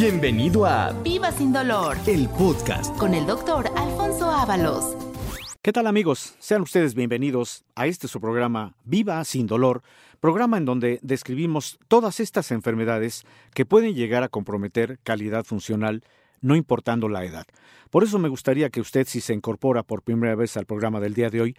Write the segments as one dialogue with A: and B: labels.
A: Bienvenido a
B: Viva sin dolor
A: el podcast.
B: con el doctor Alfonso Ábalos.
C: ¿Qué tal amigos? Sean ustedes bienvenidos a este su programa Viva sin dolor, programa en donde describimos todas estas enfermedades que pueden llegar a comprometer calidad funcional no importando la edad. Por eso me gustaría que usted, si se incorpora por primera vez al programa del día de hoy,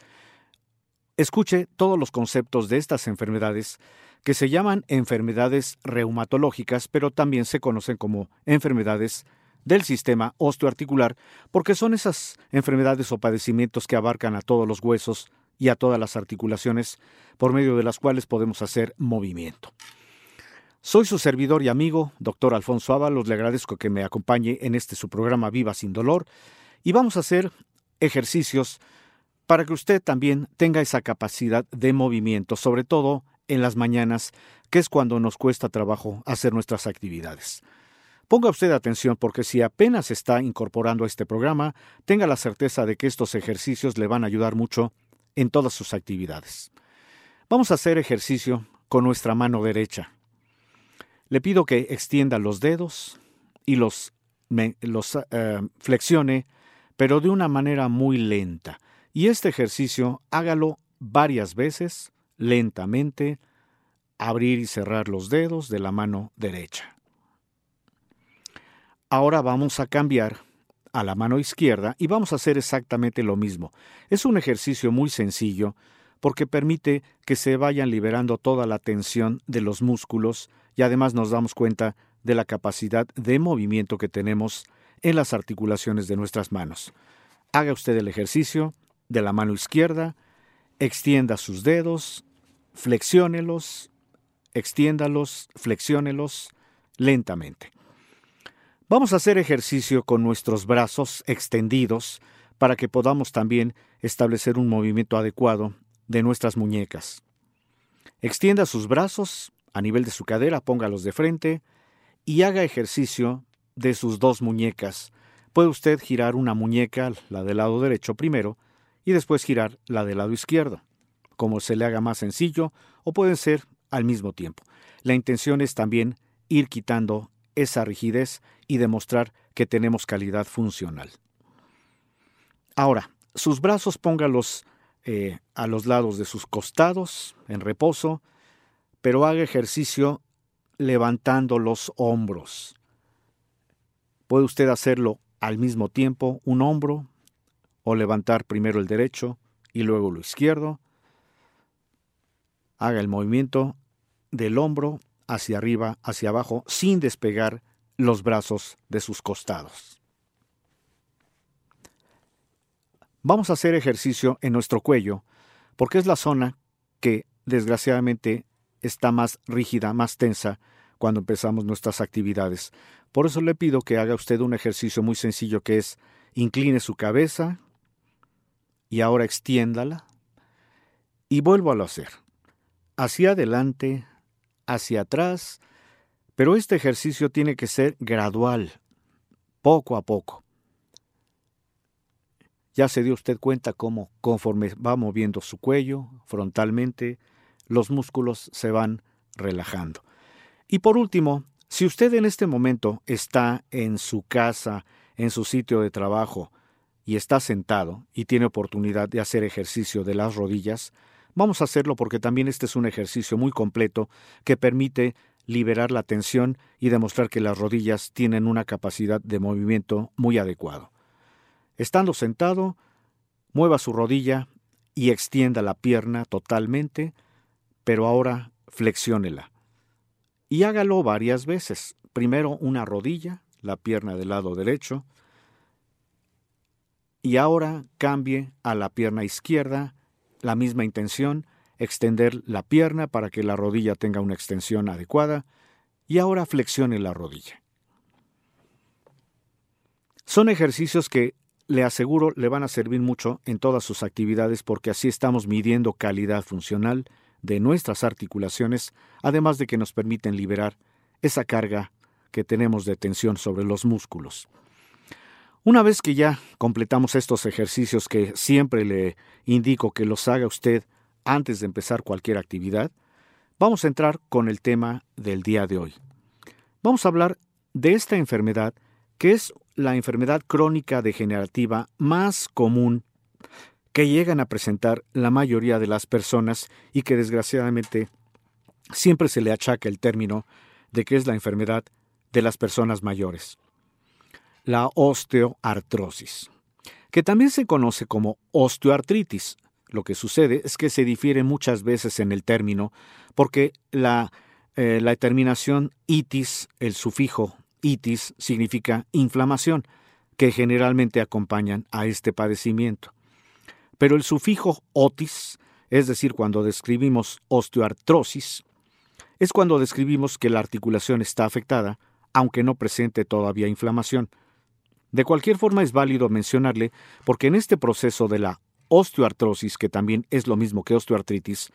C: escuche todos los conceptos de estas enfermedades que se llaman enfermedades reumatológicas, pero también se conocen como enfermedades del sistema osteoarticular, porque son esas enfermedades o padecimientos que abarcan a todos los huesos y a todas las articulaciones, por medio de las cuales podemos hacer movimiento. Soy su servidor y amigo, doctor Alfonso Ábalos, le agradezco que me acompañe en este su programa Viva sin dolor, y vamos a hacer ejercicios para que usted también tenga esa capacidad de movimiento, sobre todo en las mañanas, que es cuando nos cuesta trabajo hacer nuestras actividades. Ponga usted atención porque si apenas está incorporando a este programa, tenga la certeza de que estos ejercicios le van a ayudar mucho en todas sus actividades. Vamos a hacer ejercicio con nuestra mano derecha. Le pido que extienda los dedos y los, eh, flexione, pero de una manera muy lenta. Y este ejercicio hágalo varias veces, lentamente, abrir y cerrar los dedos de la mano derecha. Ahora vamos a cambiar a la mano izquierda y vamos a hacer exactamente lo mismo. Es un ejercicio muy sencillo porque permite que se vayan liberando toda la tensión de los músculos y además nos damos cuenta de la capacidad de movimiento que tenemos en las articulaciones de nuestras manos. Haga usted el ejercicio de la mano izquierda, extienda sus dedos, flexiónelos, extiéndalos, flexiónelos lentamente. Vamos a hacer ejercicio con nuestros brazos extendidos para que podamos también establecer un movimiento adecuado de nuestras muñecas. Extienda sus brazos a nivel de su cadera, póngalos de frente y haga ejercicio de sus dos muñecas. Puede usted girar una muñeca, la del lado derecho primero, y después girar la del lado izquierdo, como se le haga más sencillo, o pueden ser al mismo tiempo. La intención es también ir quitando esa rigidez y demostrar que tenemos calidad funcional. Ahora, sus brazos póngalos eh, a los lados de sus costados, en reposo, pero haga ejercicio levantando los hombros. Puede usted hacerlo al mismo tiempo, un hombro, o levantar primero el derecho y luego lo izquierdo. Haga el movimiento del hombro hacia arriba, hacia abajo, sin despegar los brazos de sus costados. Vamos a hacer ejercicio en nuestro cuello, porque es la zona que desgraciadamente está más rígida, más tensa cuando empezamos nuestras actividades. Por eso le pido que haga usted un ejercicio muy sencillo que es incline su cabeza y ahora extiéndala y vuelvo a hacer. Hacia adelante, hacia atrás, pero este ejercicio tiene que ser gradual, poco a poco. Ya se dio usted cuenta cómo conforme va moviendo su cuello frontalmente, los músculos se van relajando. Y por último, si usted en este momento está en su casa, en su sitio de trabajo, y está sentado y tiene oportunidad de hacer ejercicio de las rodillas, vamos a hacerlo porque también este es un ejercicio muy completo que permite liberar la tensión y demostrar que las rodillas tienen una capacidad de movimiento muy adecuado. Estando sentado, mueva su rodilla y extienda la pierna totalmente, pero ahora flexiónela. Y hágalo varias veces. Primero una rodilla, la pierna del lado derecho, y ahora cambie a la pierna izquierda, la misma intención, extender la pierna para que la rodilla tenga una extensión adecuada, y ahora flexione la rodilla. Son ejercicios que le aseguro le van a servir mucho en todas sus actividades porque así estamos midiendo calidad funcional de nuestras articulaciones, además de que nos permiten liberar esa carga que tenemos de tensión sobre los músculos. Una vez que ya completamos estos ejercicios que siempre le indico que los haga usted antes de empezar cualquier actividad, vamos a entrar con el tema del día de hoy. Vamos a hablar de esta enfermedad que es la enfermedad crónica degenerativa más común que llegan a presentar la mayoría de las personas y que desgraciadamente siempre se le achaca el término de que es la enfermedad de las personas mayores. La osteoartrosis, que también se conoce como osteoartritis. Lo que sucede es que se difiere muchas veces en el término porque la, eh, la terminación itis, el sufijo itis, significa inflamación, que generalmente acompañan a este padecimiento. Pero el sufijo otis, es decir, cuando describimos osteoartrosis, es cuando describimos que la articulación está afectada, aunque no presente todavía inflamación. De cualquier forma es válido mencionarle porque en este proceso de la osteoartrosis, que también es lo mismo que osteoartritis,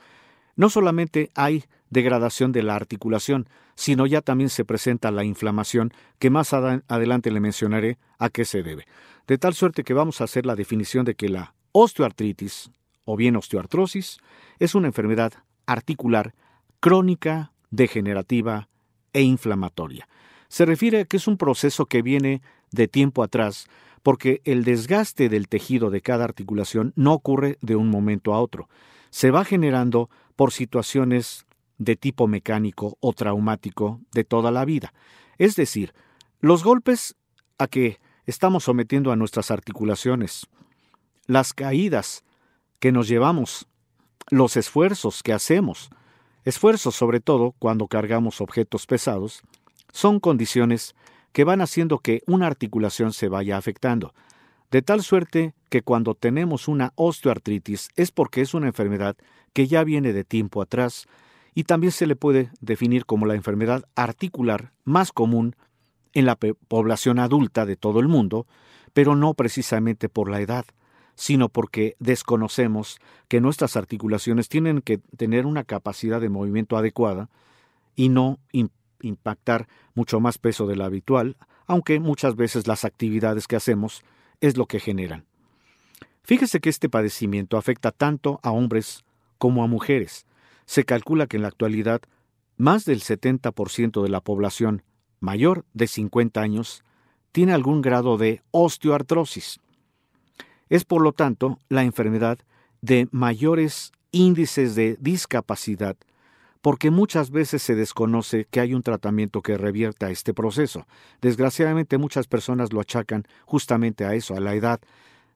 C: no solamente hay degradación de la articulación, sino ya también se presenta la inflamación, que más adelante le mencionaré a qué se debe. De tal suerte que vamos a hacer la definición de que la osteoartritis, o bien osteoartrosis, es una enfermedad articular crónica, degenerativa e inflamatoria. Se refiere a que es un proceso que viene de tiempo atrás, porque el desgaste del tejido de cada articulación no ocurre de un momento a otro. Se va generando por situaciones de tipo mecánico o traumático de toda la vida. Es decir, los golpes a que estamos sometiendo a nuestras articulaciones, las caídas que nos llevamos, los esfuerzos que hacemos, esfuerzos sobre todo cuando cargamos objetos pesados, son condiciones que van haciendo que una articulación se vaya afectando, de tal suerte que cuando tenemos una osteoartritis es porque es una enfermedad que ya viene de tiempo atrás y también se le puede definir como la enfermedad articular más común en la población adulta de todo el mundo, pero no precisamente por la edad, sino porque desconocemos que nuestras articulaciones tienen que tener una capacidad de movimiento adecuada y no impactar mucho más peso de lo habitual, aunque muchas veces las actividades que hacemos es lo que generan. Fíjese que este padecimiento afecta tanto a hombres como a mujeres. Se calcula que en la actualidad más del 70% de la población mayor de 50 años tiene algún grado de osteoartrosis. Es por lo tanto la enfermedad de mayores índices de discapacidad porque muchas veces se desconoce que hay un tratamiento que revierta este proceso. Desgraciadamente muchas personas lo achacan justamente a eso, a la edad.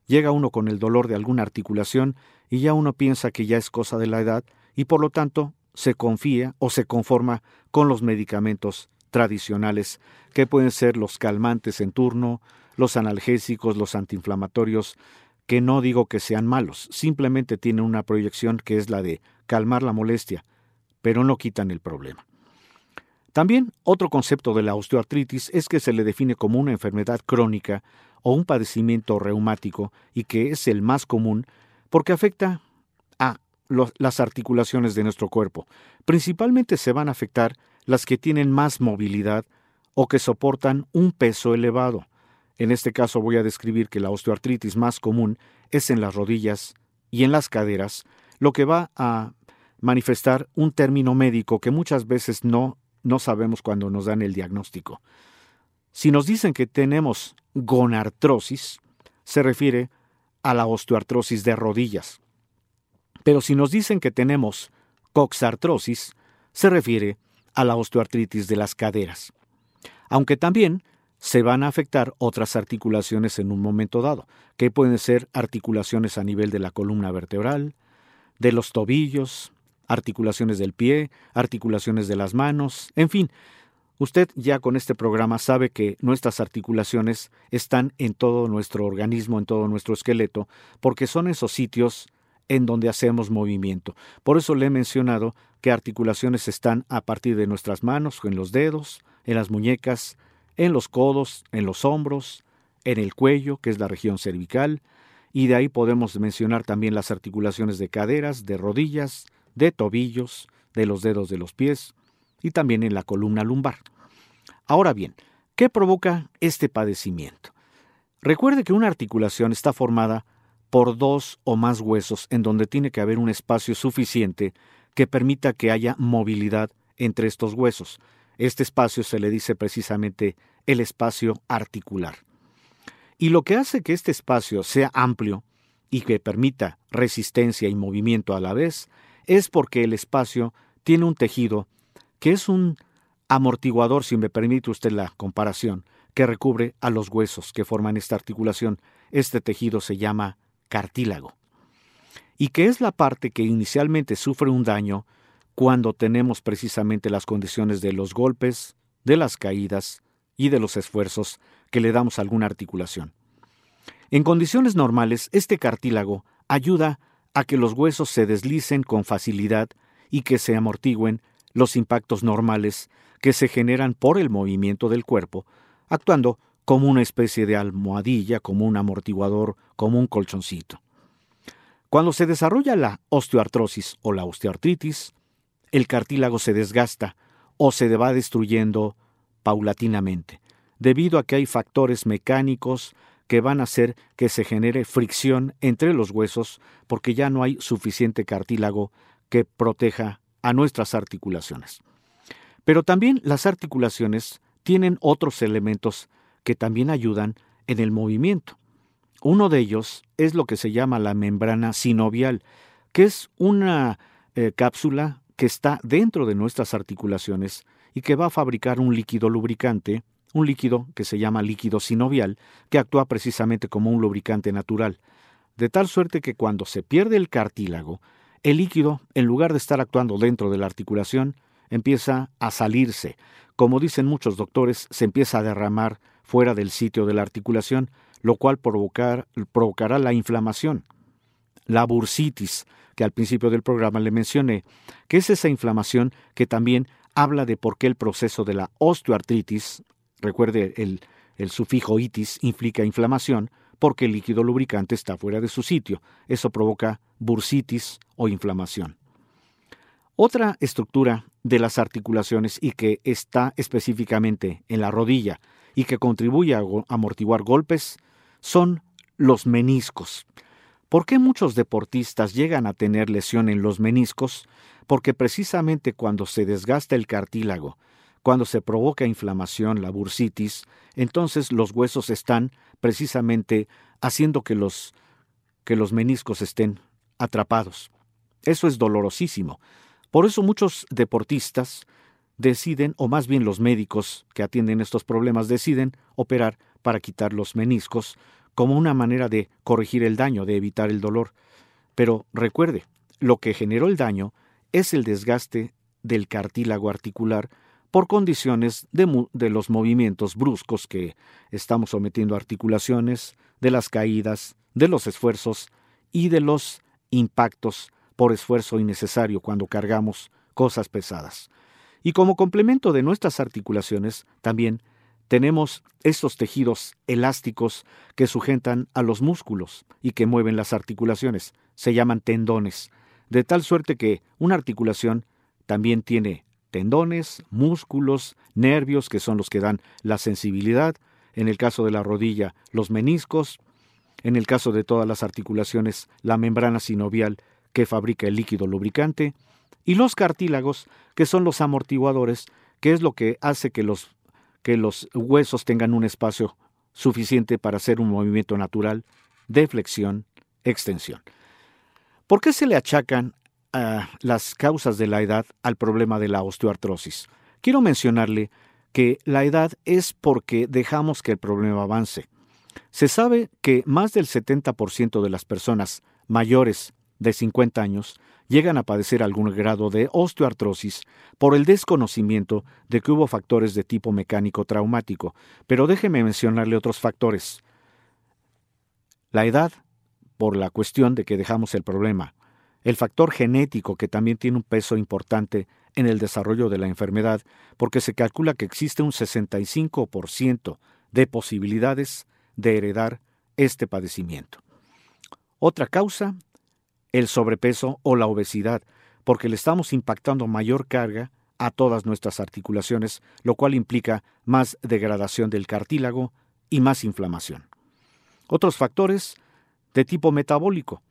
C: Llega uno con el dolor de alguna articulación y ya uno piensa que ya es cosa de la edad y por lo tanto se confía o se conforma con los medicamentos tradicionales, que pueden ser los calmantes en turno, los analgésicos, los antiinflamatorios, que no digo que sean malos, simplemente tienen una proyección que es la de calmar la molestia, pero no quitan el problema. También otro concepto de la osteoartritis es que se le define como una enfermedad crónica o un padecimiento reumático y que es el más común porque afecta a las articulaciones de nuestro cuerpo. Principalmente se van a afectar las que tienen más movilidad o que soportan un peso elevado. En este caso voy a describir que la osteoartritis más común es en las rodillas y en las caderas, lo que va a manifestar un término médico que muchas veces no, no sabemos cuando nos dan el diagnóstico. Si nos dicen que tenemos gonartrosis, se refiere a la osteoartrosis de rodillas. Pero si nos dicen que tenemos coxartrosis, se refiere a la osteoartritis de las caderas. Aunque también se van a afectar otras articulaciones en un momento dado, que pueden ser articulaciones a nivel de la columna vertebral, de los tobillos, articulaciones del pie, articulaciones de las manos, en fin. Usted ya con este programa sabe que nuestras articulaciones están en todo nuestro organismo, en todo nuestro esqueleto, porque son esos sitios en donde hacemos movimiento. Por eso le he mencionado que articulaciones están a partir de nuestras manos, en los dedos, en las muñecas, en los codos, en los hombros, en el cuello, que es la región cervical, y de ahí podemos mencionar también las articulaciones de caderas, de rodillas, de tobillos, de los dedos de los pies y también en la columna lumbar. Ahora bien, ¿qué provoca este padecimiento? Recuerde que una articulación está formada por dos o más huesos en donde tiene que haber un espacio suficiente que permita que haya movilidad entre estos huesos. Este espacio se le dice precisamente el espacio articular. Y lo que hace que este espacio sea amplio y que permita resistencia y movimiento a la vez es porque el espacio tiene un tejido que es un amortiguador, si me permite usted la comparación, que recubre a los huesos que forman esta articulación. Este tejido se llama cartílago. Y que es la parte que inicialmente sufre un daño cuando tenemos precisamente las condiciones de los golpes, de las caídas y de los esfuerzos que le damos a alguna articulación. En condiciones normales, este cartílago ayuda a que los huesos se deslicen con facilidad y que se amortigüen los impactos normales que se generan por el movimiento del cuerpo, actuando como una especie de almohadilla, como un amortiguador, como un colchoncito. Cuando se desarrolla la osteoartrosis o la osteoartritis, el cartílago se desgasta o se va destruyendo paulatinamente, debido a que hay factores mecánicos que van a hacer que se genere fricción entre los huesos porque ya no hay suficiente cartílago que proteja a nuestras articulaciones. Pero también las articulaciones tienen otros elementos que también ayudan en el movimiento. Uno de ellos es lo que se llama la membrana sinovial, que es una eh, cápsula que está dentro de nuestras articulaciones y que va a fabricar un líquido lubricante, un líquido que se llama líquido sinovial, que actúa precisamente como un lubricante natural, de tal suerte que cuando se pierde el cartílago, el líquido, en lugar de estar actuando dentro de la articulación, empieza a salirse. Como dicen muchos doctores, se empieza a derramar fuera del sitio de la articulación, lo cual provocará la inflamación. La bursitis, que al principio del programa le mencioné, que es esa inflamación que también habla de por qué el proceso de la osteoartritis, recuerde el, sufijo itis implica inflamación, porque el líquido lubricante está fuera de su sitio. Eso provoca bursitis o inflamación. Otra estructura de las articulaciones y que está específicamente en la rodilla y que contribuye a amortiguar golpes son los meniscos. ¿Por qué muchos deportistas llegan a tener lesión en los meniscos? Porque precisamente cuando se desgasta el cartílago, cuando se provoca inflamación, la bursitis, entonces los huesos están precisamente haciendo que los, que los meniscos estén atrapados. Eso es dolorosísimo. Por eso muchos deportistas deciden, o más bien los médicos que atienden estos problemas deciden operar para quitar los meniscos como una manera de corregir el daño, de evitar el dolor. Pero recuerde, lo que generó el daño es el desgaste del cartílago articular por condiciones de, los movimientos bruscos que estamos sometiendo a articulaciones, de las caídas, de los esfuerzos y de los impactos por esfuerzo innecesario cuando cargamos cosas pesadas. Y como complemento de nuestras articulaciones, también tenemos estos tejidos elásticos que sujetan a los músculos y que mueven las articulaciones. Se llaman tendones. De tal suerte que una articulación también tiene tendones, músculos, nervios, que son los que dan la sensibilidad, en el caso de la rodilla, los meniscos, en el caso de todas las articulaciones, la membrana sinovial que fabrica el líquido lubricante, y los cartílagos, que son los amortiguadores, que es lo que hace que los, que los huesos tengan un espacio suficiente para hacer un movimiento natural de flexión, extensión. ¿Por qué se le achacan las causas de la edad al problema de la osteoartrosis. Quiero mencionarle que la edad es porque dejamos que el problema avance. Se sabe que más del 70% de las personas mayores de 50 años llegan a padecer algún grado de osteoartrosis por el desconocimiento de que hubo factores de tipo mecánico traumático. Pero déjeme mencionarle otros factores. La edad, por la cuestión de que dejamos el problema el factor genético que también tiene un peso importante en el desarrollo de la enfermedad, porque se calcula que existe un 65% de posibilidades de heredar este padecimiento. Otra causa, el sobrepeso o la obesidad, porque le estamos impactando mayor carga a todas nuestras articulaciones, lo cual implica más degradación del cartílago y más inflamación. Otros factores de tipo metabólico,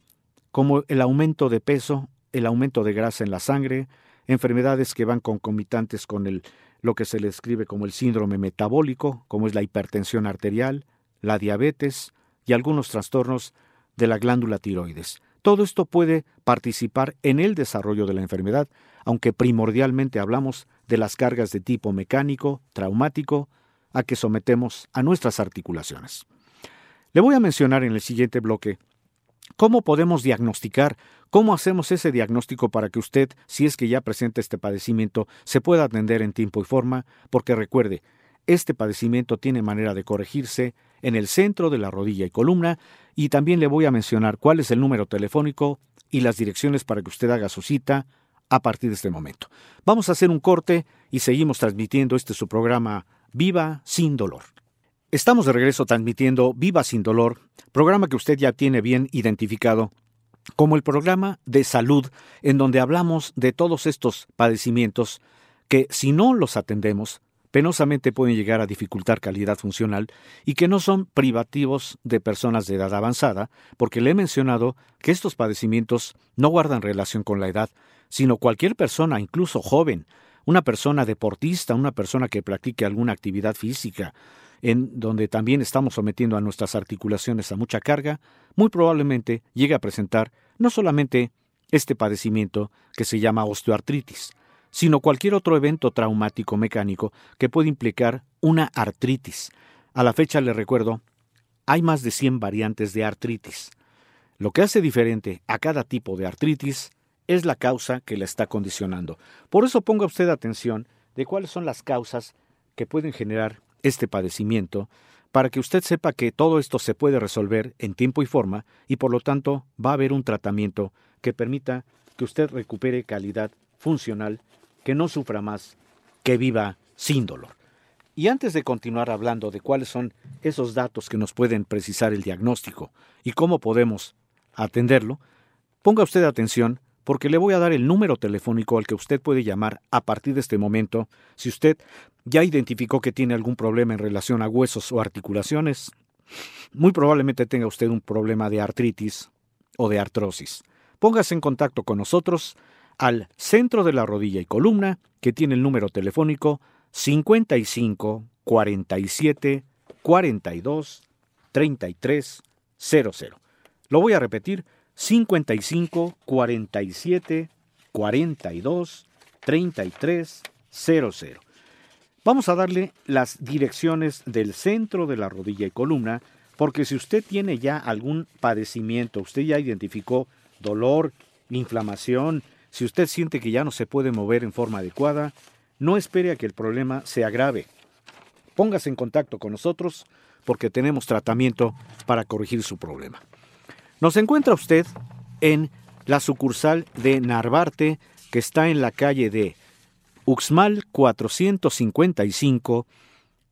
C: como el aumento de peso, el aumento de grasa en la sangre, enfermedades que van concomitantes con el, lo que se le describe como el síndrome metabólico, como es la hipertensión arterial, la diabetes y algunos trastornos de la glándula tiroides. Todo esto puede participar en el desarrollo de la enfermedad, aunque primordialmente hablamos de las cargas de tipo mecánico, traumático, a que sometemos a nuestras articulaciones. Le voy a mencionar en el siguiente bloque cómo podemos diagnosticar, cómo hacemos ese diagnóstico para que usted, si es que ya presenta este padecimiento, se pueda atender en tiempo y forma, porque recuerde, este padecimiento tiene manera de corregirse en el centro de la rodilla y columna y también le voy a mencionar cuál es el número telefónico y las direcciones para que usted haga su cita a partir de este momento. Vamos a hacer un corte y seguimos transmitiendo este su programa Viva sin dolor. Estamos de regreso transmitiendo Viva sin dolor, programa que usted ya tiene bien identificado como el programa de salud en donde hablamos de todos estos padecimientos que si no los atendemos penosamente pueden llegar a dificultar calidad funcional y que no son privativos de personas de edad avanzada, porque le he mencionado que estos padecimientos no guardan relación con la edad, sino cualquier persona, incluso joven, una persona deportista, una persona que practique alguna actividad física, en donde también estamos sometiendo a nuestras articulaciones a mucha carga, muy probablemente llegue a presentar no solamente este padecimiento que se llama osteoartritis, sino cualquier otro evento traumático mecánico que puede implicar una artritis. A la fecha le recuerdo, hay más de 100 variantes de artritis. Lo que hace diferente a cada tipo de artritis es la causa que la está condicionando. Por eso ponga usted atención de cuáles son las causas que pueden generar este padecimiento, para que usted sepa que todo esto se puede resolver en tiempo y forma y por lo tanto va a haber un tratamiento que permita que usted recupere calidad funcional que no sufra más, que viva sin dolor. Y antes de continuar hablando de cuáles son esos datos que nos pueden precisar el diagnóstico y cómo podemos atenderlo, ponga usted atención porque le voy a dar el número telefónico al que usted puede llamar a partir de este momento si usted ya identificó que tiene algún problema en relación a huesos o articulaciones. Muy probablemente tenga usted un problema de artritis o de artrosis. Póngase en contacto con nosotros al centro de la rodilla y columna, que tiene el número telefónico 55 47 42 33 00. Lo voy a repetir, 55 47 42 33 00. Vamos a darle las direcciones del centro de la rodilla y columna, porque si usted tiene ya algún padecimiento, usted ya identificó dolor, inflamación, si usted siente que ya no se puede mover en forma adecuada, no espere a que el problema se agrave. Póngase en contacto con nosotros porque tenemos tratamiento para corregir su problema. Nos encuentra usted en la sucursal de Narvarte, que está en la calle de Uxmal 455,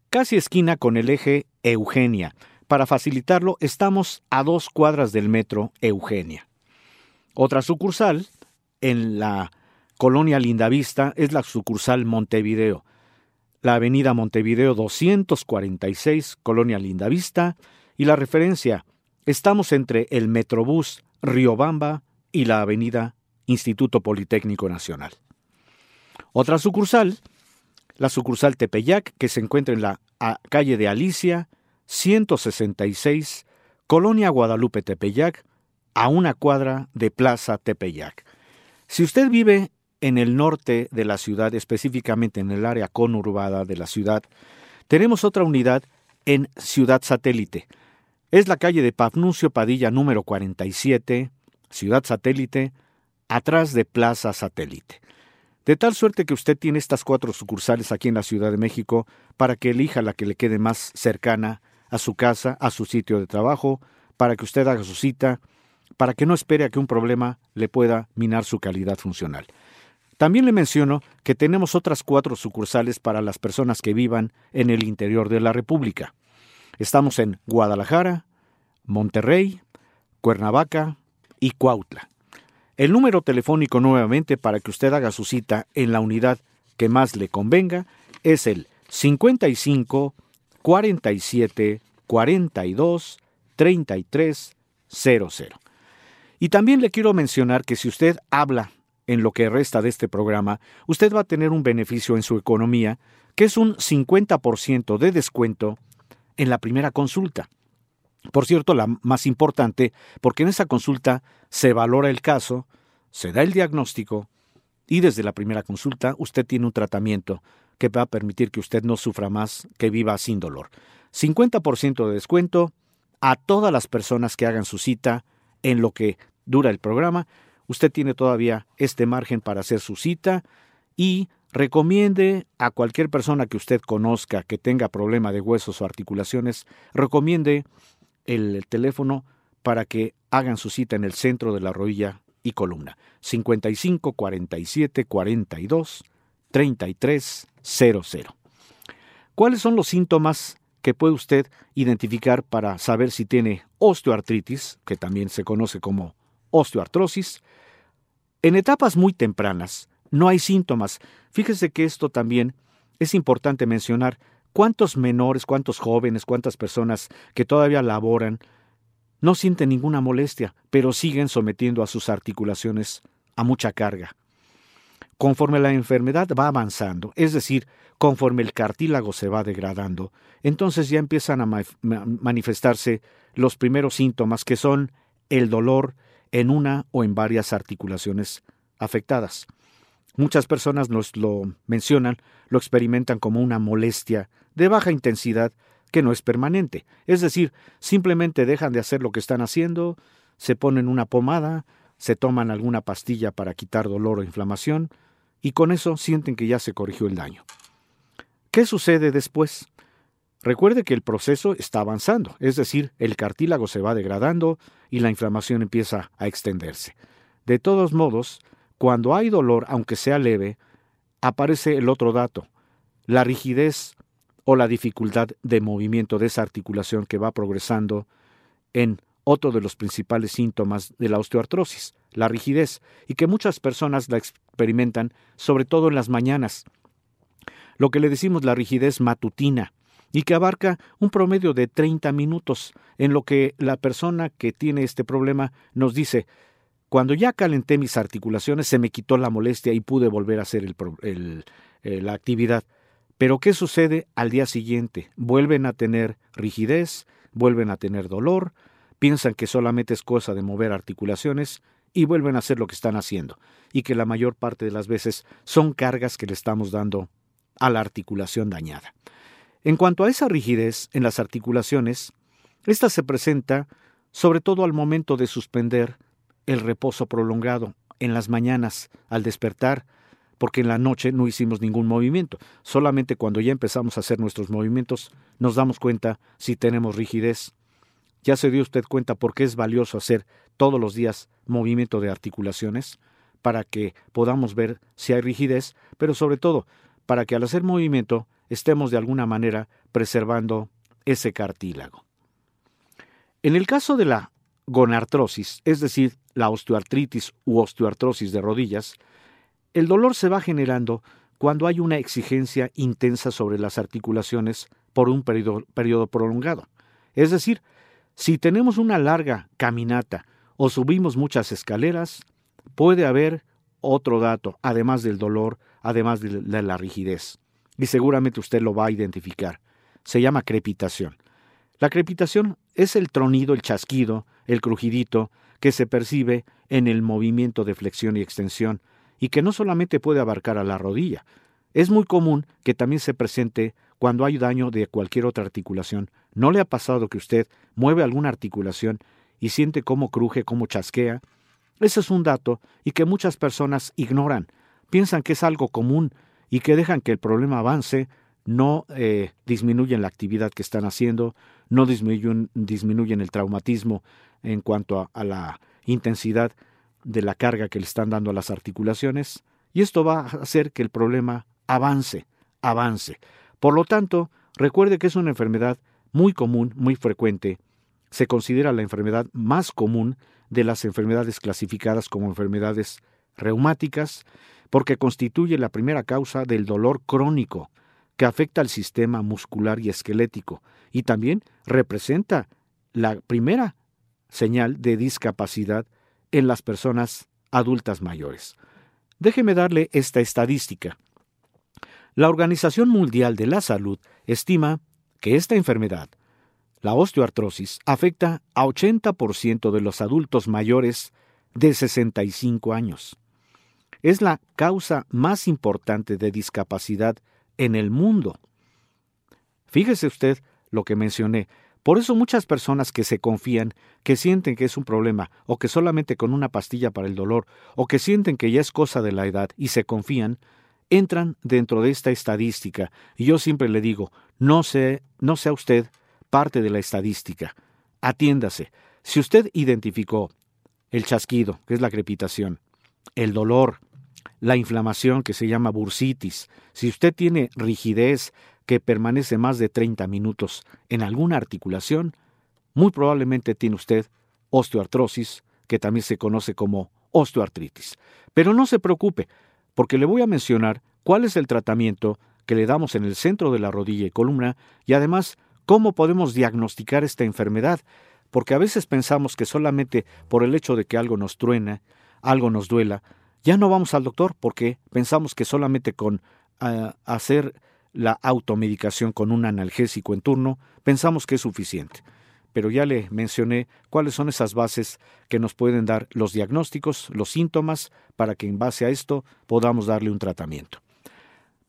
C: casi esquina con el eje Eugenia. Para facilitarlo, estamos a dos cuadras del metro Eugenia. Otra sucursal en la colonia Lindavista es la sucursal Montevideo. La avenida Montevideo 246, colonia Lindavista, y la referencia, estamos entre el Metrobús Riobamba y la avenida Instituto Politécnico Nacional. Otra sucursal, la sucursal Tepeyac, que se encuentra en la calle de Alicia, 166, Colonia Guadalupe Tepeyac, a una cuadra de Plaza Tepeyac. Si usted vive en el norte de la ciudad, específicamente en el área conurbada de la ciudad, tenemos otra unidad en Ciudad Satélite. Es la calle de Pafnuncio Padilla número 47, Ciudad Satélite, atrás de Plaza Satélite. De tal suerte que usted tiene estas cuatro sucursales aquí en la Ciudad de México para que elija la que le quede más cercana a su casa, a su sitio de trabajo, para que usted haga su cita para que no espere a que un problema le pueda minar su calidad funcional. También le menciono que tenemos otras cuatro sucursales para las personas que vivan en el interior de la República. Estamos en Guadalajara, Monterrey, Cuernavaca y Cuautla. El número telefónico nuevamente para que usted haga su cita en la unidad que más le convenga es el 55 47 42 33 00. Y también le quiero mencionar que si usted habla en lo que resta de este programa, usted va a tener un beneficio en su economía, que es un 50% de descuento en la primera consulta. Por cierto, la más importante, porque en esa consulta se valora el caso, se da el diagnóstico y desde la primera consulta usted tiene un tratamiento que va a permitir que usted no sufra más, que viva sin dolor. 50% de descuento a todas las personas que hagan su cita en lo que dura el programa. Usted tiene todavía este margen para hacer su cita y recomiende a cualquier persona que usted conozca que tenga problema de huesos o articulaciones, recomiende el teléfono para que hagan su cita en el centro de la rodilla y columna. 55 47 42 33 00. ¿Cuáles son los síntomas que puede usted identificar para saber si tiene osteoartritis, que también se conoce como osteoartrosis? En etapas muy tempranas no hay síntomas. Fíjese que esto también es importante mencionar ¿Cuántos menores, cuántos jóvenes, cuántas personas que todavía laboran no sienten ninguna molestia, pero siguen sometiendo a sus articulaciones a mucha carga? Conforme la enfermedad va avanzando, es decir, conforme el cartílago se va degradando, entonces ya empiezan a manifestarse los primeros síntomas que son el dolor en una o en varias articulaciones afectadas. Muchas personas nos lo mencionan, lo experimentan como una molestia de baja intensidad que no es permanente. Es decir, simplemente dejan de hacer lo que están haciendo, se ponen una pomada, se toman alguna pastilla para quitar dolor o inflamación, y con eso sienten que ya se corrigió el daño. ¿Qué sucede después? Recuerde que el proceso está avanzando, es decir, el cartílago se va degradando y la inflamación empieza a extenderse. De todos modos, cuando hay dolor, aunque sea leve, aparece el otro dato, la rigidez o la dificultad de movimiento de esa articulación que va progresando en otro de los principales síntomas de la osteoartrosis, la rigidez, y que muchas personas la experimentan, sobre todo en las mañanas. Lo que le decimos la rigidez matutina, y que abarca un promedio de 30 minutos, en lo que la persona que tiene este problema nos dice, cuando ya calenté mis articulaciones se me quitó la molestia y pude volver a hacer el, eh, la actividad. Pero ¿qué sucede al día siguiente? Vuelven a tener rigidez, vuelven a tener dolor, piensan que solamente es cosa de mover articulaciones y vuelven a hacer lo que están haciendo, y que la mayor parte de las veces son cargas que le estamos dando a la articulación dañada. En cuanto a esa rigidez en las articulaciones, esta se presenta sobre todo al momento de suspender el reposo prolongado en las mañanas al despertar, porque en la noche no hicimos ningún movimiento. Solamente cuando ya empezamos a hacer nuestros movimientos nos damos cuenta si tenemos rigidez. ¿Ya se dio usted cuenta por qué es valioso hacer todos los días movimiento de articulaciones? Para que podamos ver si hay rigidez, pero sobre todo para que al hacer movimiento estemos de alguna manera preservando ese cartílago. En el caso de la gonartrosis, es decir, la osteoartritis u osteoartrosis de rodillas, el dolor se va generando cuando hay una exigencia intensa sobre las articulaciones por un periodo, prolongado. Es decir, si tenemos una larga caminata o subimos muchas escaleras, puede haber otro dato, además del dolor, además de la rigidez. Y seguramente usted lo va a identificar. Se llama crepitación. La crepitación es el tronido, el chasquido, el crujidito que se percibe en el movimiento de flexión y extensión y que no solamente puede abarcar a la rodilla, es muy común que también se presente cuando hay daño de cualquier otra articulación. ¿No le ha pasado que usted mueve alguna articulación y siente cómo cruje, cómo chasquea? Ese es un dato y que muchas personas ignoran. Piensan que es algo común y que dejan que el problema avance, no eh, disminuyen la actividad que están haciendo, no disminuyen, disminuyen el traumatismo en cuanto a, la intensidad de la carga que le están dando a las articulaciones, y esto va a hacer que el problema avance, avance. Por lo tanto, recuerde que es una enfermedad muy común, muy frecuente. Se considera la enfermedad más común de las enfermedades clasificadas como enfermedades reumáticas, porque constituye la primera causa del dolor crónico que afecta al sistema muscular y esquelético, y también representa la primera señal de discapacidad en las personas adultas mayores. Déjeme darle esta estadística. La Organización Mundial de la Salud estima que esta enfermedad, la osteoartrosis, afecta a 80% de los adultos mayores de 65 años. Es la causa más importante de discapacidad en el mundo. Fíjese usted lo que mencioné. Por eso muchas personas que se confían, que sienten que es un problema, o que solamente con una pastilla para el dolor, o que sienten que ya es cosa de la edad y se confían, entran dentro de esta estadística. Y yo siempre le digo, no, sé, no sea usted parte de la estadística. Atiéndase. Si usted identificó el chasquido, que es la crepitación, el dolor, la inflamación que se llama bursitis, si usted tiene rigidez que permanece más de 30 minutos en alguna articulación, muy probablemente tiene usted osteoartrosis, que también se conoce como osteoartritis. Pero no se preocupe, porque le voy a mencionar cuál es el tratamiento que le damos en el centro de la rodilla y columna y además cómo podemos diagnosticar esta enfermedad, porque a veces pensamos que solamente por el hecho de que algo nos truena, algo nos duela, ya no vamos al doctor porque pensamos que solamente con ah, hacer la automedicación con un analgésico en turno, pensamos que es suficiente. Pero ya le mencioné cuáles son esas bases que nos pueden dar los diagnósticos, los síntomas, para que en base a esto podamos darle un tratamiento.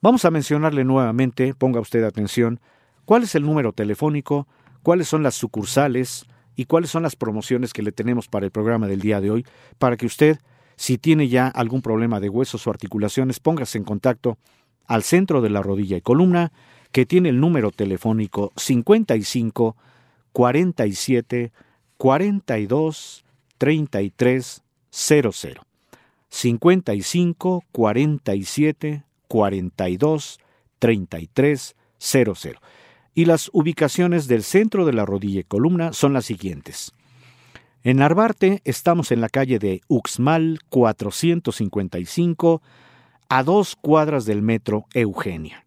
C: Vamos a mencionarle nuevamente, ponga usted atención, cuál es el número telefónico, cuáles son las sucursales y cuáles son las promociones que le tenemos para el programa del día de hoy, para que usted, si tiene ya algún problema de huesos o articulaciones, póngase en contacto al centro de la rodilla y columna, que tiene el número telefónico 55 47 42 33 00. 55 47 42 33 00. Y las ubicaciones del centro de la rodilla y columna son las siguientes. En Arbarte estamos en la calle de Uxmal 455 a dos cuadras del metro Eugenia.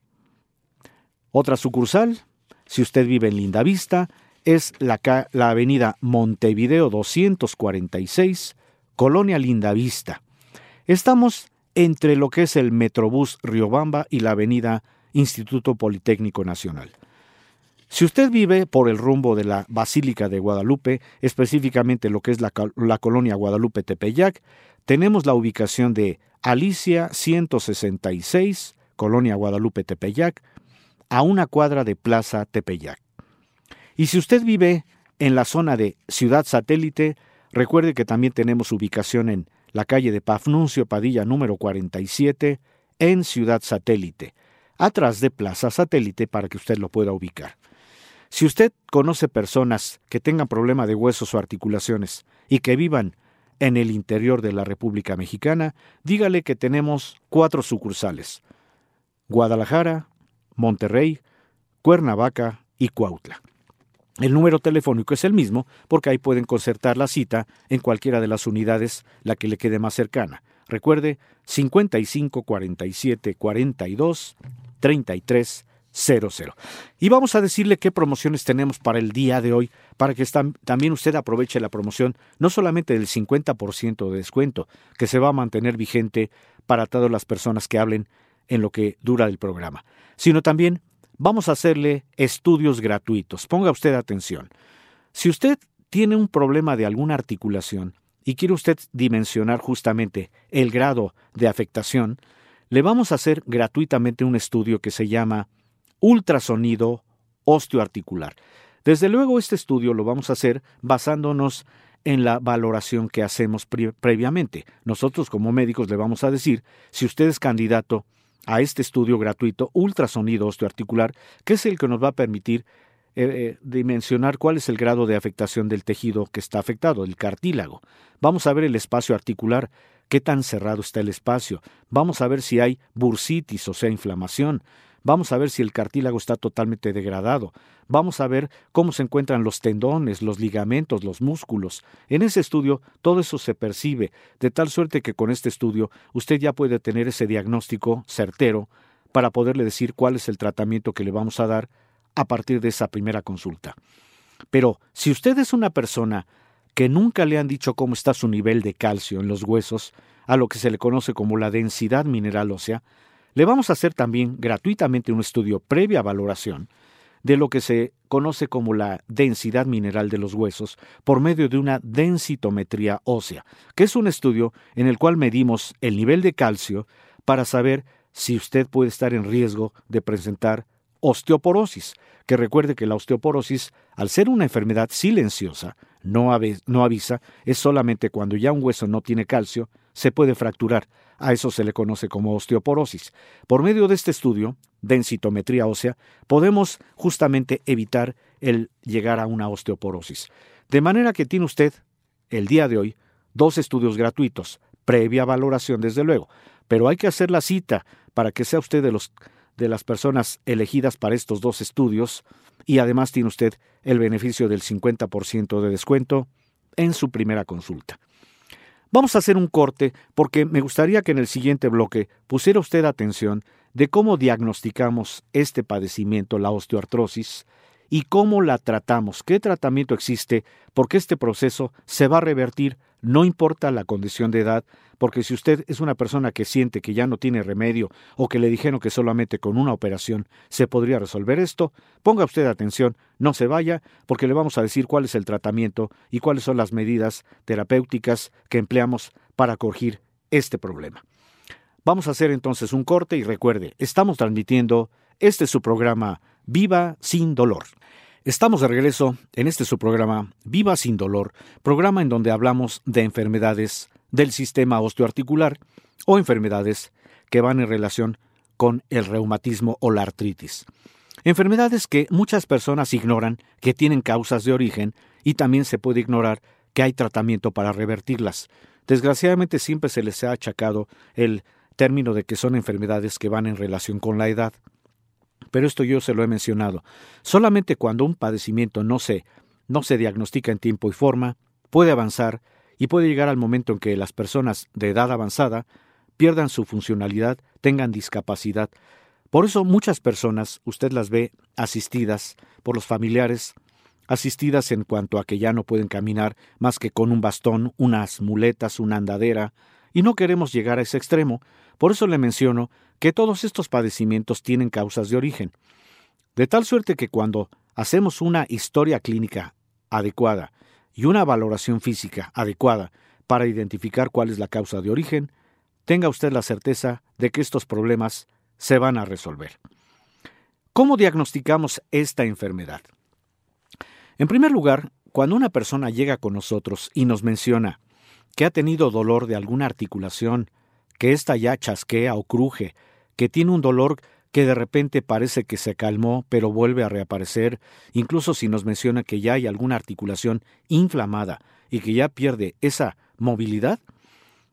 C: Otra sucursal, si usted vive en Lindavista, es la, la avenida Montevideo 246, Colonia Lindavista. Estamos entre lo que es el Metrobús Riobamba y la avenida Instituto Politécnico Nacional. Si usted vive por el rumbo de la Basílica de Guadalupe, específicamente lo que es la, la colonia Guadalupe Tepeyac, tenemos la ubicación de Alicia 166, Colonia Guadalupe Tepeyac, a una cuadra de Plaza Tepeyac. Y si usted vive en la zona de Ciudad Satélite, recuerde que también tenemos ubicación en la calle de Pafnuncio Padilla número 47, en Ciudad Satélite, atrás de Plaza Satélite para que usted lo pueda ubicar. Si usted conoce personas que tengan problema de huesos o articulaciones y que vivan en el interior de la República Mexicana, dígale que tenemos cuatro sucursales. Guadalajara, Monterrey, Cuernavaca y Cuautla. El número telefónico es el mismo porque ahí pueden concertar la cita en cualquiera de las unidades, la que le quede más cercana. Recuerde 55 47 42 33 00. Y vamos a decirle qué promociones tenemos para el día de hoy, para que también usted aproveche la promoción, no solamente del 50% de descuento, que se va a mantener vigente para todas las personas que hablen en lo que dura el programa, sino también vamos a hacerle estudios gratuitos. Ponga usted atención. Si usted tiene un problema de alguna articulación y quiere usted dimensionar justamente el grado de afectación, le vamos a hacer gratuitamente un estudio que se llama ultrasonido osteoarticular. Desde luego este estudio lo vamos a hacer basándonos en la valoración que hacemos previamente. Nosotros como médicos le vamos a decir si usted es candidato a este estudio gratuito ultrasonido osteoarticular, que es el que nos va a permitir eh, eh, dimensionar cuál es el grado de afectación del tejido que está afectado, el cartílago. Vamos a ver el espacio articular, qué tan cerrado está el espacio. Vamos a ver si hay bursitis, o sea, inflamación. Vamos a ver si el cartílago está totalmente degradado. Vamos a ver cómo se encuentran los tendones, los ligamentos, los músculos. En ese estudio todo eso se percibe, de tal suerte que con este estudio usted ya puede tener ese diagnóstico certero para poderle decir cuál es el tratamiento que le vamos a dar a partir de esa primera consulta. Pero si usted es una persona que nunca le han dicho cómo está su nivel de calcio en los huesos, a lo que se le conoce como la densidad mineral ósea, le vamos a hacer también gratuitamente un estudio previa valoración de lo que se conoce como la densidad mineral de los huesos por medio de una densitometría ósea, que es un estudio en el cual medimos el nivel de calcio para saber si usted puede estar en riesgo de presentar osteoporosis, que recuerde que la osteoporosis, al ser una enfermedad silenciosa, no, no avisa, es solamente cuando ya un hueso no tiene calcio, se puede fracturar. A eso se le conoce como osteoporosis. Por medio de este estudio, densitometría ósea, podemos justamente evitar el llegar a una osteoporosis. De manera que tiene usted, el día de hoy, dos estudios gratuitos, previa valoración desde luego, pero hay que hacer la cita para que sea usted de los de las personas elegidas para estos dos estudios y además tiene usted el beneficio del 50% de descuento en su primera consulta. Vamos a hacer un corte porque me gustaría que en el siguiente bloque pusiera usted atención de cómo diagnosticamos este padecimiento, la osteoartrosis, y cómo la tratamos, qué tratamiento existe, porque este proceso se va a revertir, no importa la condición de edad, porque si usted es una persona que siente que ya no tiene remedio o que le dijeron que solamente con una operación se podría resolver esto, ponga usted atención, no se vaya, porque le vamos a decir cuál es el tratamiento y cuáles son las medidas terapéuticas que empleamos para corregir este problema. Vamos a hacer entonces un corte y recuerde, estamos transmitiendo este es su programa Viva sin dolor. Estamos de regreso en este su programa Viva sin dolor, programa en donde hablamos de enfermedades del sistema osteoarticular o enfermedades que van en relación con el reumatismo o la artritis. Enfermedades que muchas personas ignoran que tienen causas de origen y también se puede ignorar que hay tratamiento para revertirlas. Desgraciadamente siempre se les ha achacado el término de que son enfermedades que van en relación con la edad pero esto yo se lo he mencionado. Solamente cuando un padecimiento no se, no se diagnostica en tiempo y forma, puede avanzar y puede llegar al momento en que las personas de edad avanzada pierdan su funcionalidad, tengan discapacidad. Por eso muchas personas, usted las ve asistidas por los familiares, asistidas en cuanto a que ya no pueden caminar más que con un bastón, unas muletas, una andadera, y no queremos llegar a ese extremo. Por eso le menciono que todos estos padecimientos tienen causas de origen, de tal suerte que cuando hacemos una historia clínica adecuada y una valoración física adecuada para identificar cuál es la causa de origen, tenga usted la certeza de que estos problemas se van a resolver. ¿Cómo diagnosticamos esta enfermedad? En primer lugar, cuando una persona llega con nosotros y nos menciona que ha tenido dolor de alguna articulación, que ésta ya chasquea o cruje, que tiene un dolor que de repente parece que se calmó, pero vuelve a reaparecer, incluso si nos menciona que ya hay alguna articulación inflamada y que ya pierde esa movilidad,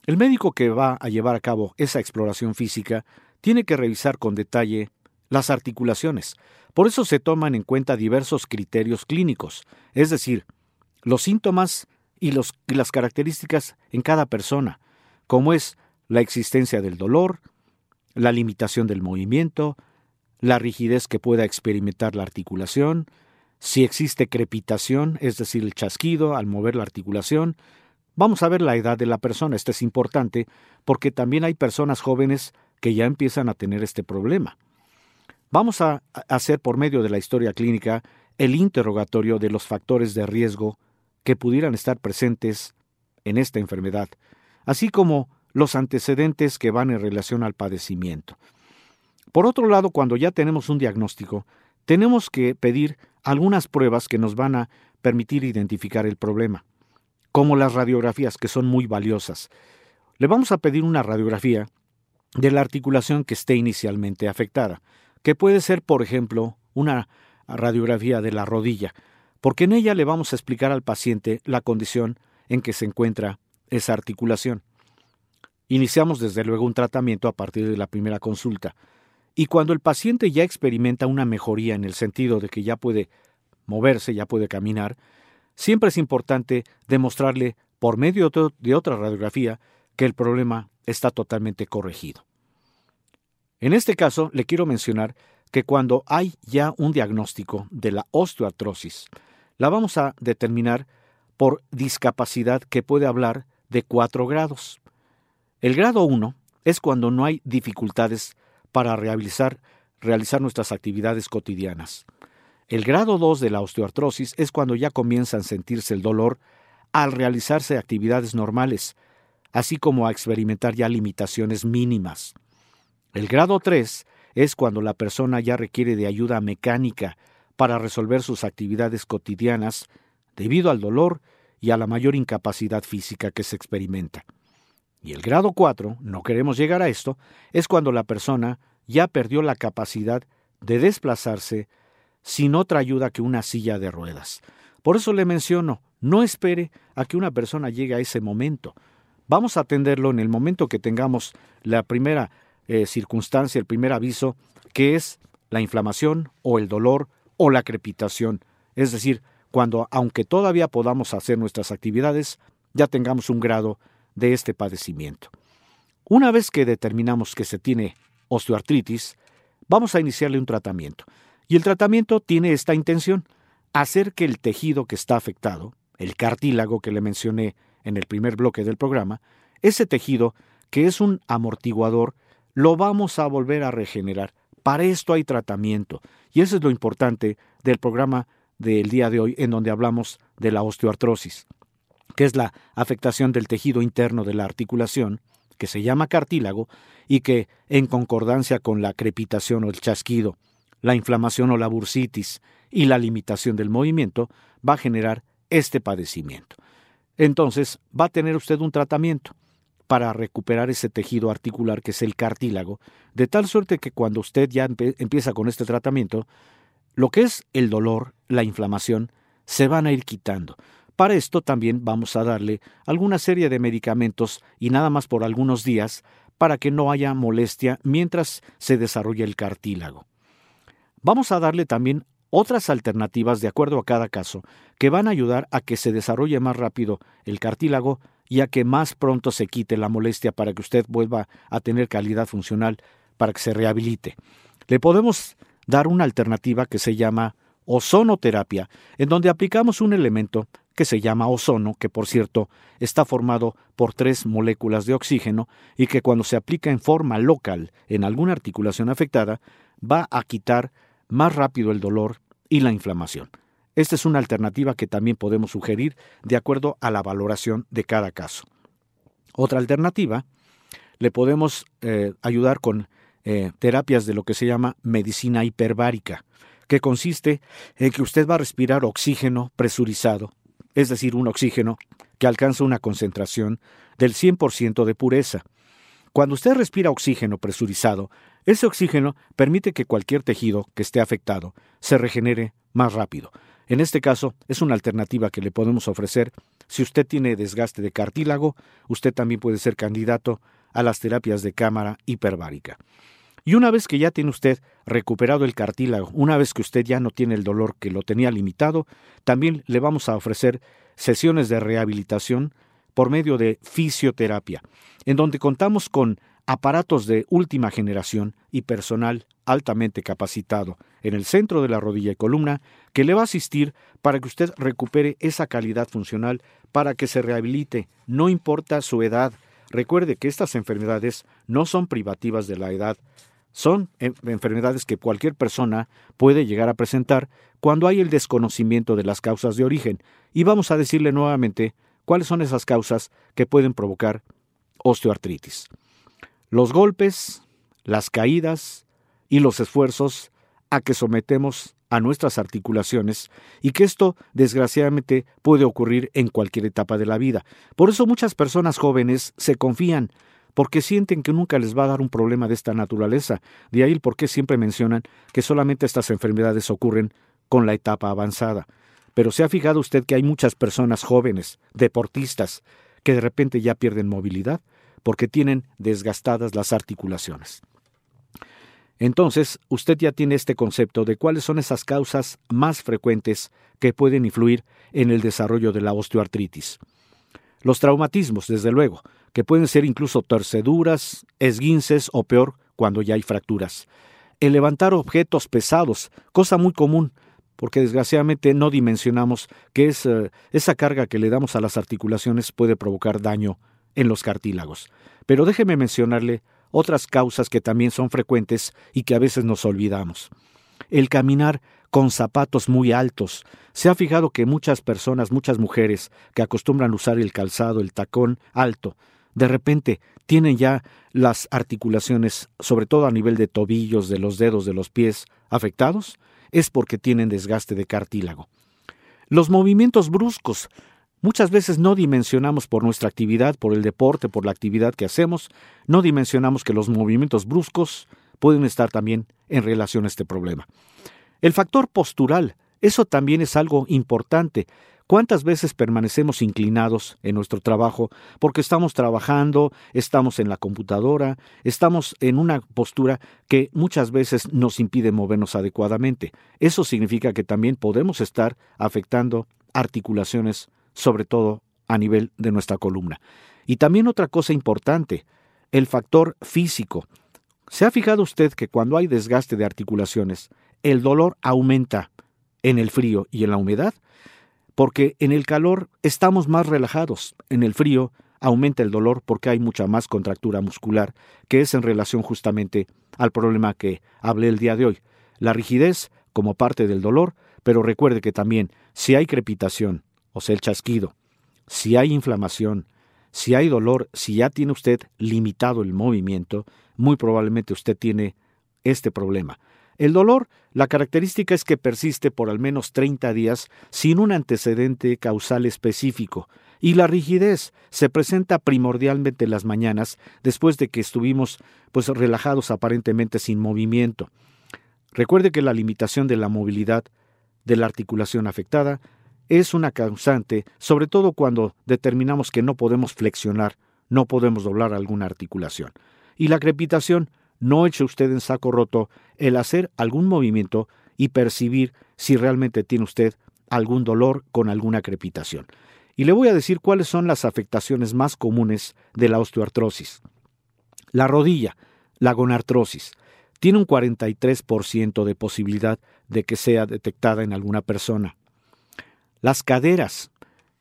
C: el médico que va a llevar a cabo esa exploración física tiene que revisar con detalle las articulaciones. Por eso se toman en cuenta diversos criterios clínicos, es decir, los síntomas y, los, y las características en cada persona, como es la existencia del dolor, la limitación del movimiento, la rigidez que pueda experimentar la articulación, si existe crepitación, es decir, el chasquido al mover la articulación. Vamos a ver la edad de la persona, esto es importante porque también hay personas jóvenes que ya empiezan a tener este problema. Vamos a hacer por medio de la historia clínica el interrogatorio de los factores de riesgo que pudieran estar presentes en esta enfermedad, así como los antecedentes que van en relación al padecimiento. Por otro lado, cuando ya tenemos un diagnóstico, tenemos que pedir algunas pruebas que nos van a permitir identificar el problema, como las radiografías, que son muy valiosas. Le vamos a pedir una radiografía de la articulación que esté inicialmente afectada, que puede ser, por ejemplo, una radiografía de la rodilla, porque en ella le vamos a explicar al paciente la condición en que se encuentra esa articulación. Iniciamos desde luego un tratamiento a partir de la primera consulta Y cuando el paciente ya experimenta una mejoría en el sentido de que ya puede moverse, ya puede caminar, siempre es importante demostrarle por medio de otra radiografía que el problema está totalmente corregido. En este caso, le quiero mencionar que cuando hay ya un diagnóstico de la osteoartrosis, la vamos a determinar por discapacidad que puede hablar de cuatro grados. El grado 1 es cuando no hay dificultades para realizar, nuestras actividades cotidianas. El grado 2 de la osteoartrosis es cuando ya comienzan a sentirse el dolor al realizarse actividades normales, así como a experimentar ya limitaciones mínimas. El grado 3 es cuando la persona ya requiere de ayuda mecánica para resolver sus actividades cotidianas debido al dolor y a la mayor incapacidad física que se experimenta. Y el grado 4, no queremos llegar a esto, es cuando la persona ya perdió la capacidad de desplazarse sin otra ayuda que una silla de ruedas. Por eso le menciono, no espere a que una persona llegue a ese momento. Vamos a atenderlo en el momento que tengamos la primera eh, circunstancia, el primer aviso, que es la inflamación o el dolor o la crepitación. Es decir, cuando, aunque todavía podamos hacer nuestras actividades, ya tengamos un grado de este padecimiento. Una vez que determinamos que se tiene osteoartritis, vamos a iniciarle un tratamiento. Y el tratamiento tiene esta intención, hacer que el tejido que está afectado, el cartílago que le mencioné en el primer bloque del programa, ese tejido, que es un amortiguador, lo vamos a volver a regenerar. Para esto hay tratamiento. Y eso es lo importante del programa del día de hoy, en donde hablamos de la osteoartrosis, que es la afectación del tejido interno de la articulación, que se llama cartílago, y que, en concordancia con la crepitación o el chasquido, la inflamación o la bursitis y la limitación del movimiento, va a generar este padecimiento. Entonces, va a tener usted un tratamiento para recuperar ese tejido articular que es el cartílago, de tal suerte que cuando usted ya empieza con este tratamiento, lo que es el dolor, la inflamación, se van a ir quitando. Para esto también vamos a darle alguna serie de medicamentos y nada más por algunos días para que no haya molestia mientras se desarrolla el cartílago. Vamos a darle también otras alternativas de acuerdo a cada caso que van a ayudar a que se desarrolle más rápido el cartílago y a que más pronto se quite la molestia para que usted vuelva a tener calidad funcional, para que se rehabilite. Le podemos dar una alternativa que se llama ozonoterapia, en donde aplicamos un elemento que se llama ozono, que por cierto está formado por tres moléculas de oxígeno y que cuando se aplica en forma local en alguna articulación afectada, va a quitar más rápido el dolor y la inflamación. Esta es una alternativa que también podemos sugerir de acuerdo a la valoración de cada caso. Otra alternativa, le podemos eh, ayudar con eh, terapias de lo que se llama medicina hiperbárica, que consiste en que usted va a respirar oxígeno presurizado, es decir, un oxígeno que alcanza una concentración del 100% de pureza. Cuando usted respira oxígeno presurizado, ese oxígeno permite que cualquier tejido que esté afectado se regenere más rápido. En este caso, es una alternativa que le podemos ofrecer. Si usted tiene desgaste de cartílago, usted también puede ser candidato a las terapias de cámara hiperbárica. Y una vez que ya tiene usted recuperado el cartílago, una vez que usted ya no tiene el dolor que lo tenía limitado, también le vamos a ofrecer sesiones de rehabilitación por medio de fisioterapia, en donde contamos con aparatos de última generación y personal altamente capacitado en el centro de la rodilla y columna que le va a asistir para que usted recupere esa calidad funcional, para que se rehabilite, no importa su edad. Recuerde que estas enfermedades no son privativas de la edad, son enfermedades que cualquier persona puede llegar a presentar cuando hay el desconocimiento de las causas de origen. Y vamos a decirle nuevamente cuáles son esas causas que pueden provocar osteoartritis. Los golpes, las caídas y los esfuerzos a que sometemos a nuestras articulaciones y que esto desgraciadamente puede ocurrir en cualquier etapa de la vida. Por eso muchas personas jóvenes se confían porque sienten que nunca les va a dar un problema de esta naturaleza. De ahí el por qué siempre mencionan que solamente estas enfermedades ocurren con la etapa avanzada. Pero se ha fijado usted que hay muchas personas jóvenes, deportistas, que de repente ya pierden movilidad porque tienen desgastadas las articulaciones. Entonces, usted ya tiene este concepto de cuáles son esas causas más frecuentes que pueden influir en el desarrollo de la osteoartritis. Los traumatismos, desde luego, que pueden ser incluso torceduras, esguinces o peor, cuando ya hay fracturas. El levantar objetos pesados, cosa muy común, porque desgraciadamente no dimensionamos que es, eh, esa carga que le damos a las articulaciones puede provocar daño en los cartílagos. Pero déjeme mencionarle otras causas que también son frecuentes y que a veces nos olvidamos. El caminar con zapatos muy altos. Se ha fijado que muchas personas, muchas mujeres que acostumbran usar el calzado, el tacón alto, de repente tienen ya las articulaciones, sobre todo a nivel de tobillos, de los dedos de los pies, afectados, es porque tienen desgaste de cartílago. Los movimientos bruscos. Muchas veces no dimensionamos por nuestra actividad, por el deporte, por la actividad que hacemos, no dimensionamos que los movimientos bruscos pueden estar también en relación a este problema. El factor postural, eso también es algo importante. ¿Cuántas veces permanecemos inclinados en nuestro trabajo porque estamos trabajando, estamos en la computadora, estamos en una postura que muchas veces nos impide movernos adecuadamente? Eso significa que también podemos estar afectando articulaciones, sobre todo a nivel de nuestra columna. Y también otra cosa importante, el factor físico. ¿Se ha fijado usted que cuando hay desgaste de articulaciones, el dolor aumenta en el frío y en la humedad? porque en el calor estamos más relajados, en el frío aumenta el dolor porque hay mucha más contractura muscular, que es en relación justamente al problema que hablé el día de hoy, la rigidez como parte del dolor, pero recuerde que también si hay crepitación, o sea, el chasquido, si hay inflamación, si hay dolor, si ya tiene usted limitado el movimiento, muy probablemente usted tiene este problema. El dolor, la característica es que persiste por al menos 30 días sin un antecedente causal específico, y la rigidez se presenta primordialmente en las mañanas después de que estuvimos pues relajados aparentemente sin movimiento. Recuerde que la limitación de la movilidad de la articulación afectada es una causante, sobre todo cuando determinamos que no podemos flexionar, no podemos doblar alguna articulación. Y la crepitación no eche usted en saco roto el hacer algún movimiento y percibir si realmente tiene usted algún dolor con alguna crepitación. Y le voy a decir cuáles son las afectaciones más comunes de la osteoartrosis. La rodilla, la gonartrosis, tiene un 43% de posibilidad de que sea detectada en alguna persona. Las caderas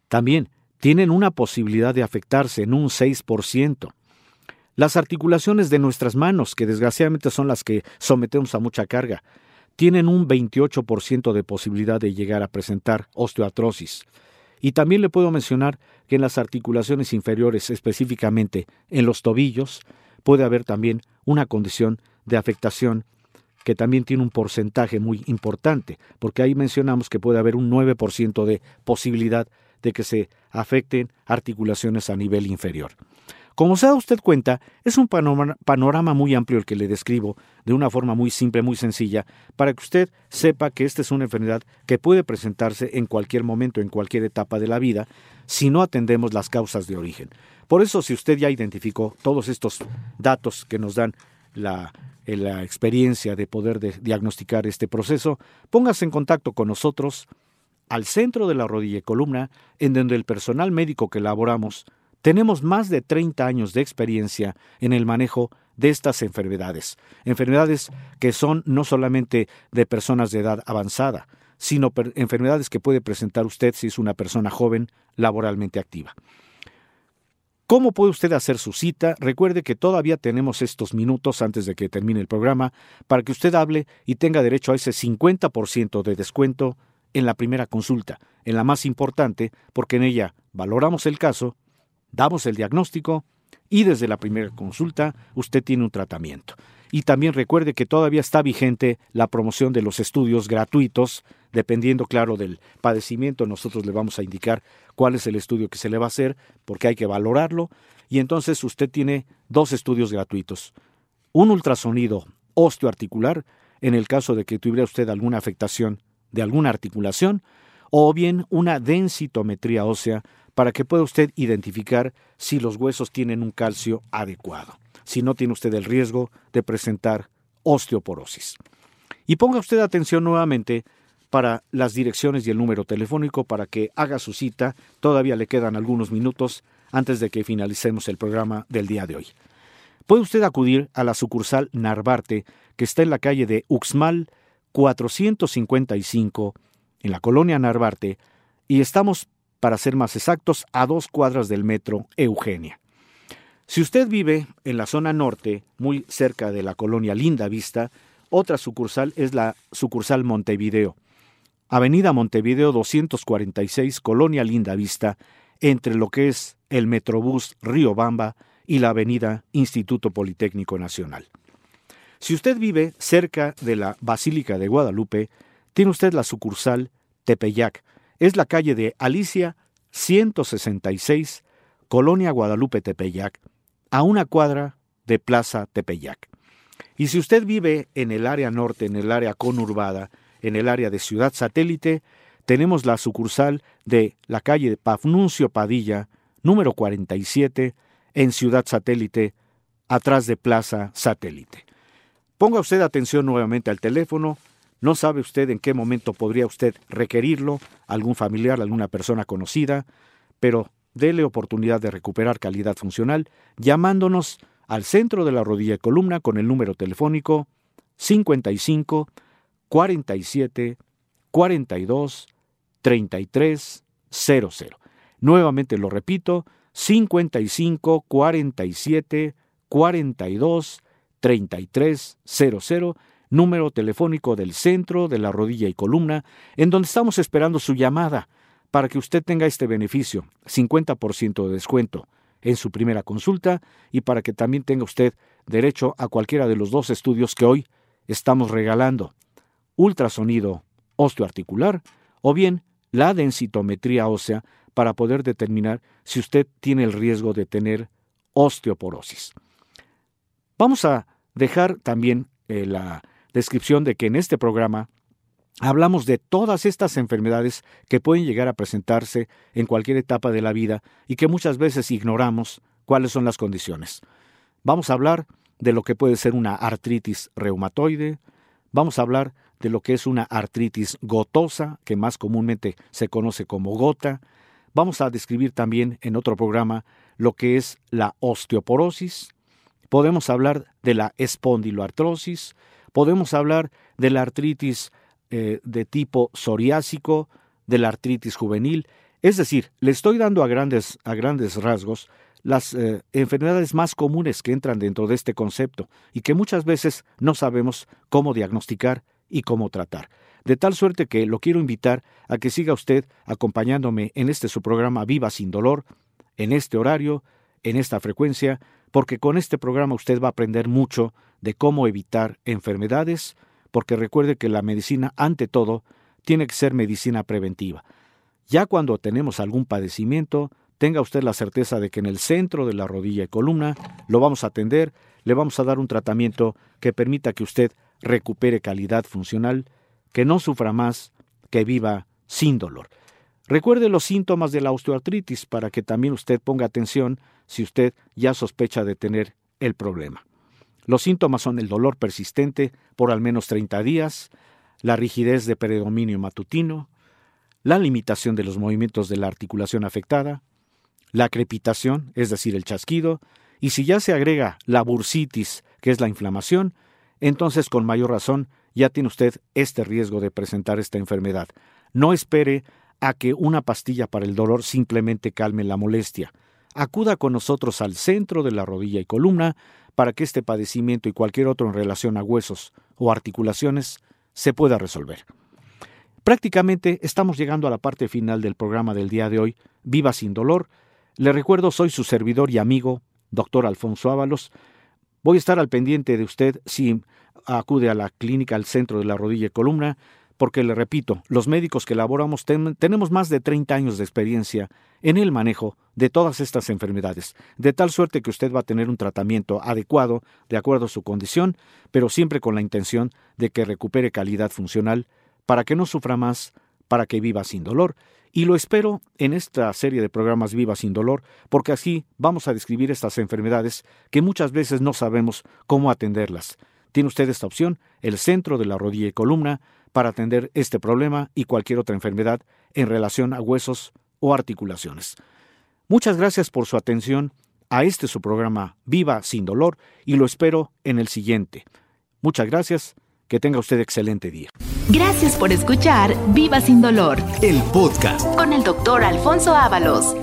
C: también tienen una posibilidad de afectarse en un 6%. Las articulaciones de nuestras manos, que desgraciadamente son las que sometemos a mucha carga, tienen un 28% de posibilidad de llegar a presentar osteoartrosis. Y también le puedo mencionar que en las articulaciones inferiores, específicamente en los tobillos, puede haber también una condición de afectación que también tiene un porcentaje muy importante, porque ahí mencionamos que puede haber un 9% de posibilidad de que se afecten articulaciones a nivel inferior. Como se da usted cuenta, es un panorama muy amplio el que le describo de una forma muy simple, muy sencilla, para que usted sepa que esta es una enfermedad que puede presentarse en cualquier momento, en cualquier etapa de la vida, si no atendemos las causas de origen. Por eso, si usted ya identificó todos estos datos que nos dan la, eh, experiencia de poder diagnosticar este proceso, póngase en contacto con nosotros al centro de la rodilla y columna, en donde el personal médico que elaboramos tenemos más de 30 años de experiencia en el manejo de estas enfermedades, enfermedades que son no solamente de personas de edad avanzada, sino enfermedades que puede presentar usted si es una persona joven laboralmente activa. ¿Cómo puede usted hacer su cita? Recuerde que todavía tenemos estos minutos antes de que termine el programa para que usted hable y tenga derecho a ese 50% de descuento en la primera consulta, en la más importante, porque en ella valoramos el caso damos el diagnóstico y desde la primera consulta usted tiene un tratamiento. Y también recuerde que todavía está vigente la promoción de los estudios gratuitos, dependiendo, claro, del padecimiento, nosotros le vamos a indicar cuál es el estudio que se le va a hacer, porque hay que valorarlo, y entonces usted tiene dos estudios gratuitos. Un ultrasonido osteoarticular, en el caso de que tuviera usted alguna afectación de alguna articulación, o bien una densitometría ósea para que pueda usted identificar si los huesos tienen un calcio adecuado, si no tiene usted el riesgo de presentar osteoporosis. Y ponga usted atención nuevamente para las direcciones y el número telefónico para que haga su cita. Todavía le quedan algunos minutos antes de que finalicemos el programa del día de hoy. Puede usted acudir a la sucursal Narvarte, que está en la calle de Uxmal 455, en la colonia Narvarte, y estamos, para ser más exactos, a dos cuadras del metro Eugenia. Si usted vive en la zona norte, muy cerca de la colonia Linda Vista, otra sucursal es la sucursal Montevideo. Avenida Montevideo 246, Colonia Linda Vista, entre lo que es el Metrobús Río Bamba y la Avenida Instituto Politécnico Nacional. Si usted vive cerca de la Basílica de Guadalupe, tiene usted la sucursal Tepeyac. Es la calle de Alicia 166, Colonia Guadalupe Tepeyac, a una cuadra de Plaza Tepeyac. Y si usted vive en el área norte, en el área conurbada, en el área de Ciudad Satélite, tenemos la sucursal de la calle Pafnuncio Padilla, número 47, en Ciudad Satélite, atrás de Plaza Satélite. Ponga usted atención nuevamente al teléfono, no sabe usted en qué momento podría usted requerirlo, algún familiar, alguna persona conocida, pero dele oportunidad de recuperar calidad funcional llamándonos al centro de la rodilla y columna con el número telefónico 55 47 42 33 00. Nuevamente lo repito, 55 47 42 33 00, número telefónico del centro de la rodilla y columna, en donde estamos esperando su llamada para que usted tenga este beneficio, 50% de descuento en su primera consulta y para que también tenga usted derecho a cualquiera de los dos estudios que hoy estamos regalando, ultrasonido osteoarticular o bien la densitometría ósea para poder determinar si usted tiene el riesgo de tener osteoporosis. Vamos a dejar también eh, la descripción de que en este programa hablamos de todas estas enfermedades que pueden llegar a presentarse en cualquier etapa de la vida y que muchas veces ignoramos cuáles son las condiciones. Vamos a hablar de lo que puede ser una artritis reumatoide, vamos a hablar de lo que es una artritis gotosa, que más comúnmente se conoce como gota, Vamos a describir también en otro programa lo que es la osteoporosis. Podemos hablar de la espondiloartrosis. Podemos hablar de la artritis eh, de tipo psoriásico, de la artritis juvenil. Es decir, le estoy dando a grandes, a grandes rasgos las eh, enfermedades más comunes que entran dentro de este concepto y que muchas veces no sabemos cómo diagnosticar y cómo tratar de tal suerte que lo quiero invitar a que siga usted acompañándome en este su programa Viva sin dolor, en este horario, en esta frecuencia, porque con este programa usted va a aprender mucho de cómo evitar enfermedades, porque recuerde que la medicina, ante todo, tiene que ser medicina preventiva. Ya cuando tenemos algún padecimiento, tenga usted la certeza de que en el centro de la rodilla y columna lo vamos a atender, le vamos a dar un tratamiento que permita que usted recupere calidad funcional que no sufra más, que viva sin dolor. Recuerde los síntomas de la osteoartritis para que también usted ponga atención si usted ya sospecha de tener el problema. Los síntomas son el dolor persistente por al menos 30 días, la rigidez de predominio matutino, la limitación de los movimientos de la articulación afectada, la crepitación, es decir, el chasquido, y si ya se agrega la bursitis, que es la inflamación, entonces con mayor razón ya tiene usted este riesgo de presentar esta enfermedad. No espere a que una pastilla para el dolor simplemente calme la molestia. Acuda con nosotros al centro de la rodilla y columna para que este padecimiento y cualquier otro en relación a huesos o articulaciones se pueda resolver. Prácticamente estamos llegando a la parte final del programa del día de hoy, Viva sin dolor. Le recuerdo, soy su servidor y amigo, doctor Alfonso Ábalos. Voy a estar al pendiente de usted si acude a la clínica al centro de la rodilla y columna, porque le repito, los médicos que elaboramos tenemos más de 30 años de experiencia en el manejo de todas estas enfermedades, de tal suerte que usted va a tener un tratamiento adecuado de acuerdo a su condición, pero siempre con la intención de que recupere calidad funcional para que no sufra más, para que viva sin dolor. Y lo espero en esta serie de programas Viva sin dolor, porque así vamos a describir estas enfermedades que muchas veces no sabemos cómo atenderlas tiene usted esta opción, el centro de la rodilla y columna, para atender este problema y cualquier otra enfermedad en relación a huesos o articulaciones. Muchas gracias por su atención a este su programa Viva sin dolor y lo espero en el siguiente. Muchas gracias, que tenga usted excelente día.
B: Gracias por escuchar Viva sin dolor
A: El podcast.
B: con el doctor Alfonso Ábalos.